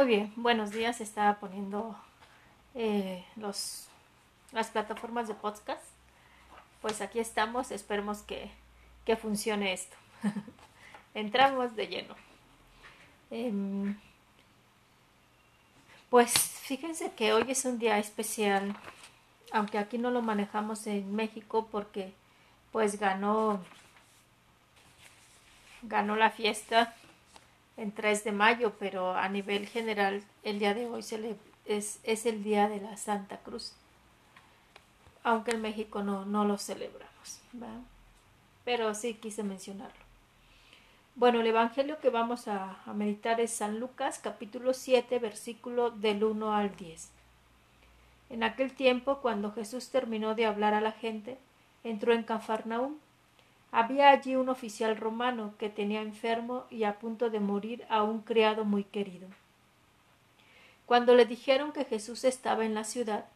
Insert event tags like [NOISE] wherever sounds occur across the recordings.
Muy bien, buenos días. Estaba poniendo eh, los, las plataformas de podcast. Pues aquí estamos, esperemos que, que funcione esto. [LAUGHS] Entramos de lleno. Em, pues fíjense que hoy es un día especial, aunque aquí no lo manejamos en México porque pues ganó ganó la fiesta en 3 de mayo, pero a nivel general el día de hoy es, es, el día de la Santa Cruz, aunque en México no, no lo celebramos, pero sí quise mencionarlo. Bueno, el Evangelio que vamos a, a meditar es San Lucas capítulo 7 versículo del 1 al 10. En aquel tiempo, cuando Jesús terminó de hablar a la gente, entró en Cafarnaúm había allí un oficial romano que tenía enfermo y a punto de morir a un criado muy querido. Cuando le dijeron que Jesús estaba en la ciudad,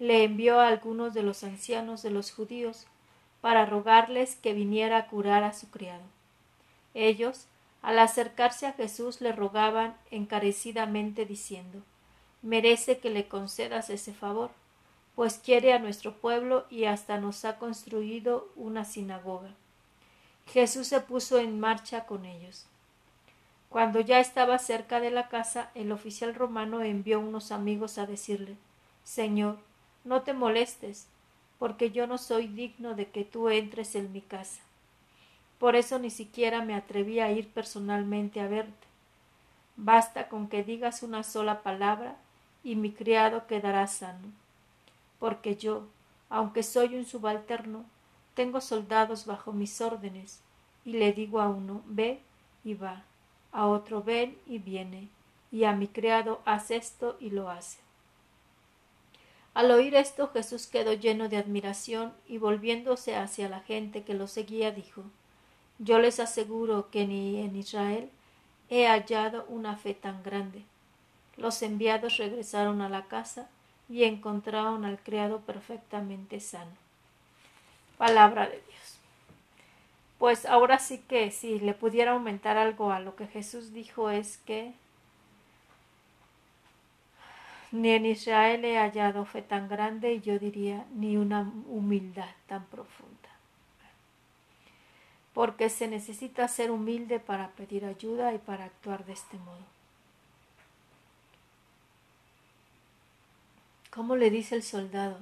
le envió a algunos de los ancianos de los judíos para rogarles que viniera a curar a su criado. Ellos, al acercarse a Jesús, le rogaban encarecidamente diciendo Merece que le concedas ese favor, pues quiere a nuestro pueblo y hasta nos ha construido una sinagoga. Jesús se puso en marcha con ellos. Cuando ya estaba cerca de la casa, el oficial romano envió unos amigos a decirle Señor, no te molestes, porque yo no soy digno de que tú entres en mi casa. Por eso ni siquiera me atreví a ir personalmente a verte. Basta con que digas una sola palabra y mi criado quedará sano. Porque yo, aunque soy un subalterno, tengo soldados bajo mis órdenes, y le digo a uno ve y va, a otro ven y viene, y a mi criado haz esto y lo hace. Al oír esto Jesús quedó lleno de admiración y volviéndose hacia la gente que lo seguía dijo Yo les aseguro que ni en Israel he hallado una fe tan grande. Los enviados regresaron a la casa y encontraron al criado perfectamente sano. Palabra de Dios. Pues ahora sí que si le pudiera aumentar algo a lo que Jesús dijo es que ni en Israel he hallado fe tan grande y yo diría ni una humildad tan profunda. Porque se necesita ser humilde para pedir ayuda y para actuar de este modo. ¿Cómo le dice el soldado?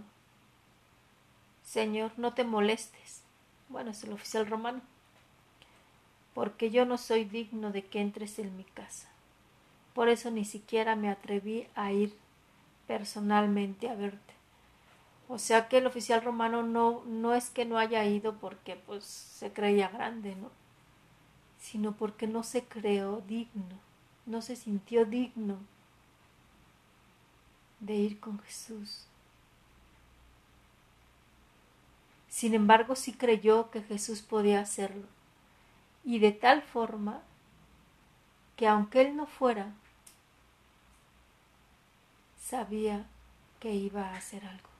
Señor, no te molestes. Bueno, es el oficial romano. Porque yo no soy digno de que entres en mi casa. Por eso ni siquiera me atreví a ir personalmente a verte. O sea que el oficial romano no, no es que no haya ido porque pues se creía grande, ¿no? Sino porque no se creó digno, no se sintió digno de ir con Jesús. Sin embargo, sí creyó que Jesús podía hacerlo, y de tal forma que aunque él no fuera, sabía que iba a hacer algo,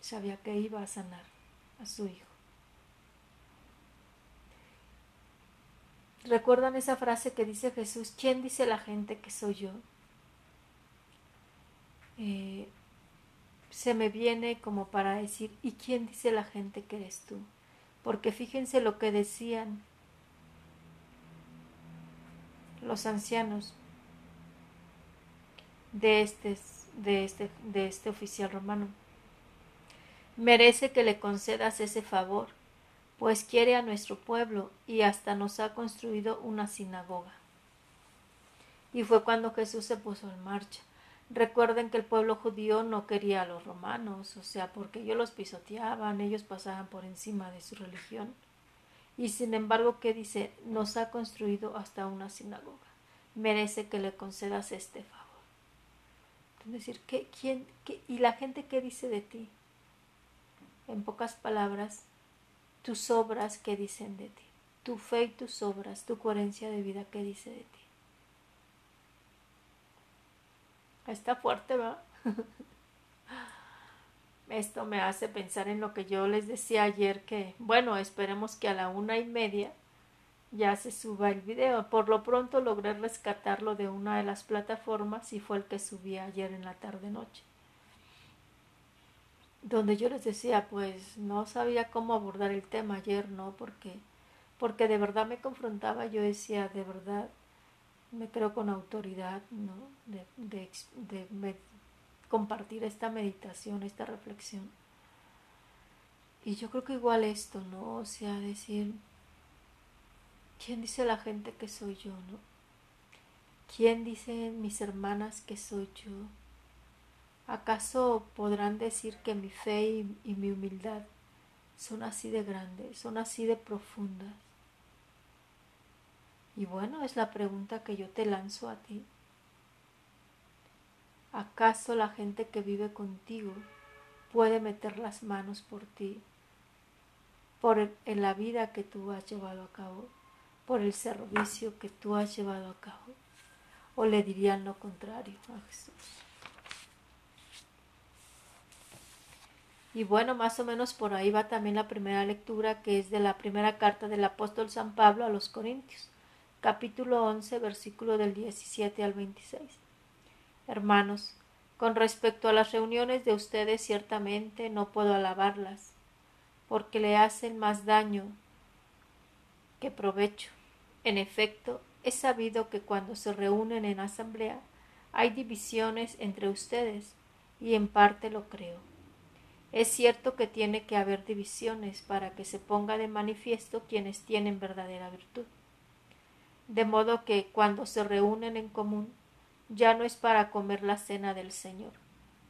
sabía que iba a sanar a su hijo. ¿Recuerdan esa frase que dice Jesús? ¿Quién dice la gente que soy yo? Eh, se me viene como para decir, ¿y quién dice la gente que eres tú? Porque fíjense lo que decían los ancianos de este, de este, de este oficial romano. Merece que le concedas ese favor, pues quiere a nuestro pueblo y hasta nos ha construido una sinagoga. Y fue cuando Jesús se puso en marcha. Recuerden que el pueblo judío no quería a los romanos, o sea, porque ellos los pisoteaban, ellos pasaban por encima de su religión. Y sin embargo, ¿qué dice? Nos ha construido hasta una sinagoga. Merece que le concedas este favor. Es decir, ¿qué, quién, ¿y la gente qué dice de ti? En pocas palabras, tus obras, ¿qué dicen de ti? Tu fe y tus obras, tu coherencia de vida, ¿qué dice de ti? Está fuerte, ¿verdad? [LAUGHS] Esto me hace pensar en lo que yo les decía ayer que, bueno, esperemos que a la una y media ya se suba el video. Por lo pronto logré rescatarlo de una de las plataformas y fue el que subí ayer en la tarde noche. Donde yo les decía, pues no sabía cómo abordar el tema ayer, ¿no? Porque, porque de verdad me confrontaba, yo decía, de verdad, me creo con autoridad, ¿no? De, compartir esta meditación, esta reflexión. Y yo creo que igual esto, ¿no? O sea, decir, ¿quién dice la gente que soy yo, no? ¿Quién dicen mis hermanas que soy yo? ¿Acaso podrán decir que mi fe y mi humildad son así de grandes, son así de profundas? Y bueno, es la pregunta que yo te lanzo a ti. ¿Acaso la gente que vive contigo puede meter las manos por ti por en la vida que tú has llevado a cabo, por el servicio que tú has llevado a cabo. O le dirían lo contrario a Jesús. Y bueno, más o menos por ahí va también la primera lectura, que es de la primera carta del apóstol San Pablo a los Corintios, capítulo 11, versículo del 17 al 26. Hermanos, con respecto a las reuniones de ustedes, ciertamente no puedo alabarlas porque le hacen más daño que provecho. En efecto, es sabido que cuando se reúnen en asamblea hay divisiones entre ustedes, y en parte lo creo. Es cierto que tiene que haber divisiones para que se ponga de manifiesto quienes tienen verdadera virtud. De modo que cuando se reúnen en común, ya no es para comer la cena del Señor,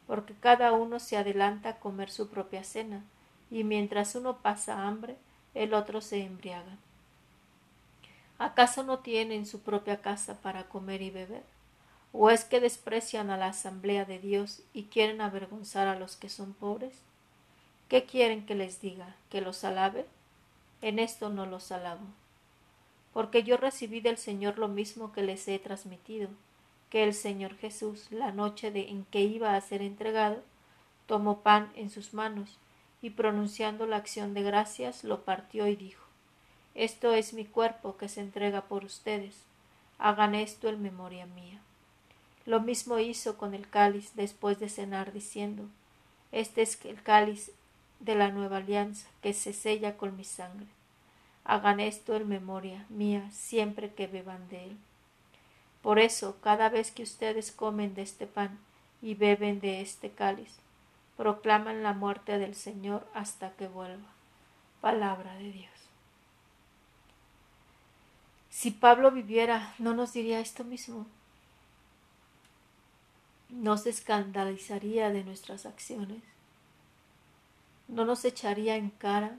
porque cada uno se adelanta a comer su propia cena, y mientras uno pasa hambre, el otro se embriaga. ¿Acaso no tienen su propia casa para comer y beber? ¿O es que desprecian a la asamblea de Dios y quieren avergonzar a los que son pobres? ¿Qué quieren que les diga? ¿Que los alabe? En esto no los alabo. Porque yo recibí del Señor lo mismo que les he transmitido, que el Señor Jesús, la noche en que iba a ser entregado, tomó pan en sus manos, y pronunciando la acción de gracias lo partió y dijo Esto es mi cuerpo que se entrega por ustedes. Hagan esto en memoria mía. Lo mismo hizo con el cáliz después de cenar, diciendo Este es el cáliz de la nueva alianza que se sella con mi sangre. Hagan esto en memoria mía siempre que beban de él. Por eso, cada vez que ustedes comen de este pan y beben de este cáliz, proclaman la muerte del Señor hasta que vuelva. Palabra de Dios. Si Pablo viviera, ¿no nos diría esto mismo? ¿No se escandalizaría de nuestras acciones? ¿No nos echaría en cara?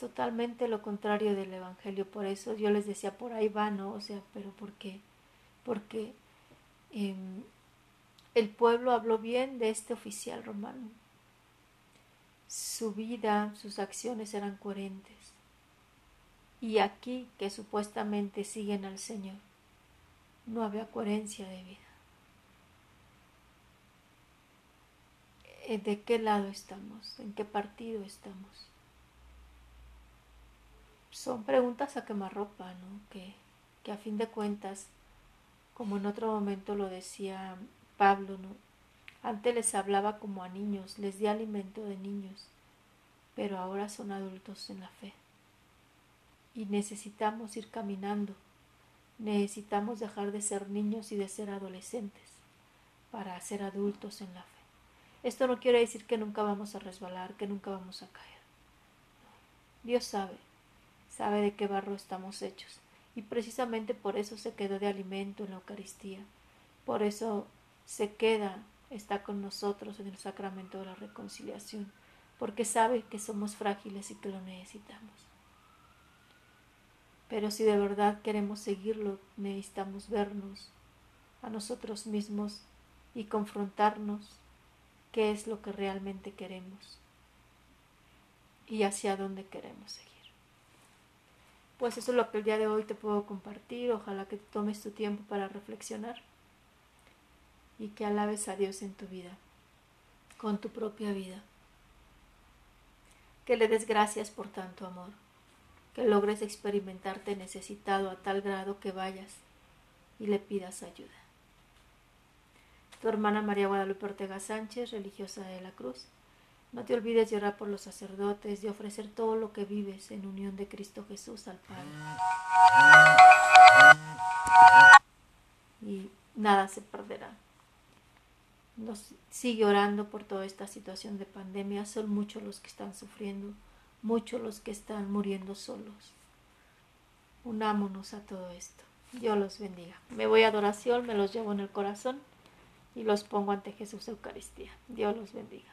Totalmente lo contrario del Evangelio. Por eso yo les decía, por ahí va, ¿no? O sea, pero ¿por qué? Porque em, el pueblo habló bien de este oficial romano. Su vida, sus acciones eran coherentes. Y aquí, que supuestamente siguen al Señor, no había coherencia de vida. Eh, ¿De qué lado estamos? ¿En qué partido estamos? Son preguntas a quemarropa, ¿no? Que, que a fin de cuentas, como en otro momento lo decía Pablo, ¿no? Antes les hablaba como a niños, les di alimento de niños, pero ahora son adultos en la fe. Y necesitamos ir caminando, necesitamos dejar de ser niños y de ser adolescentes para ser adultos en la fe. Esto no quiere decir que nunca vamos a resbalar, que nunca vamos a caer. Dios sabe sabe de qué barro estamos hechos, y precisamente por eso se quedó de alimento en la Eucaristía, por eso se queda, está con nosotros en el sacramento de la reconciliación, porque sabe que somos frágiles y que lo necesitamos. Pero si de verdad queremos seguirlo, necesitamos vernos a nosotros mismos y confrontarnos qué es lo que realmente queremos y hacia dónde queremos seguir. Pues eso es lo que el día de hoy te puedo compartir. Ojalá que tomes tu tiempo para reflexionar y que alabes a Dios en tu vida, con tu propia vida. que le des gracias por tanto amor, que logres experimentarte necesitado a tal grado que vayas y le pidas ayuda. Tu hermana María Guadalupe Ortega Sánchez, religiosa de la Cruz. No te olvides de orar por los sacerdotes, de ofrecer todo lo que vives en unión de Cristo Jesús al Padre. Y nada se perderá. Nos sigue orando por toda esta situación de pandemia. Son muchos los que están sufriendo, muchos los que están muriendo solos. Unámonos a todo esto. Dios los bendiga. Me voy a adoración, me los llevo en el corazón y los pongo ante Jesús Eucaristía. Dios los bendiga.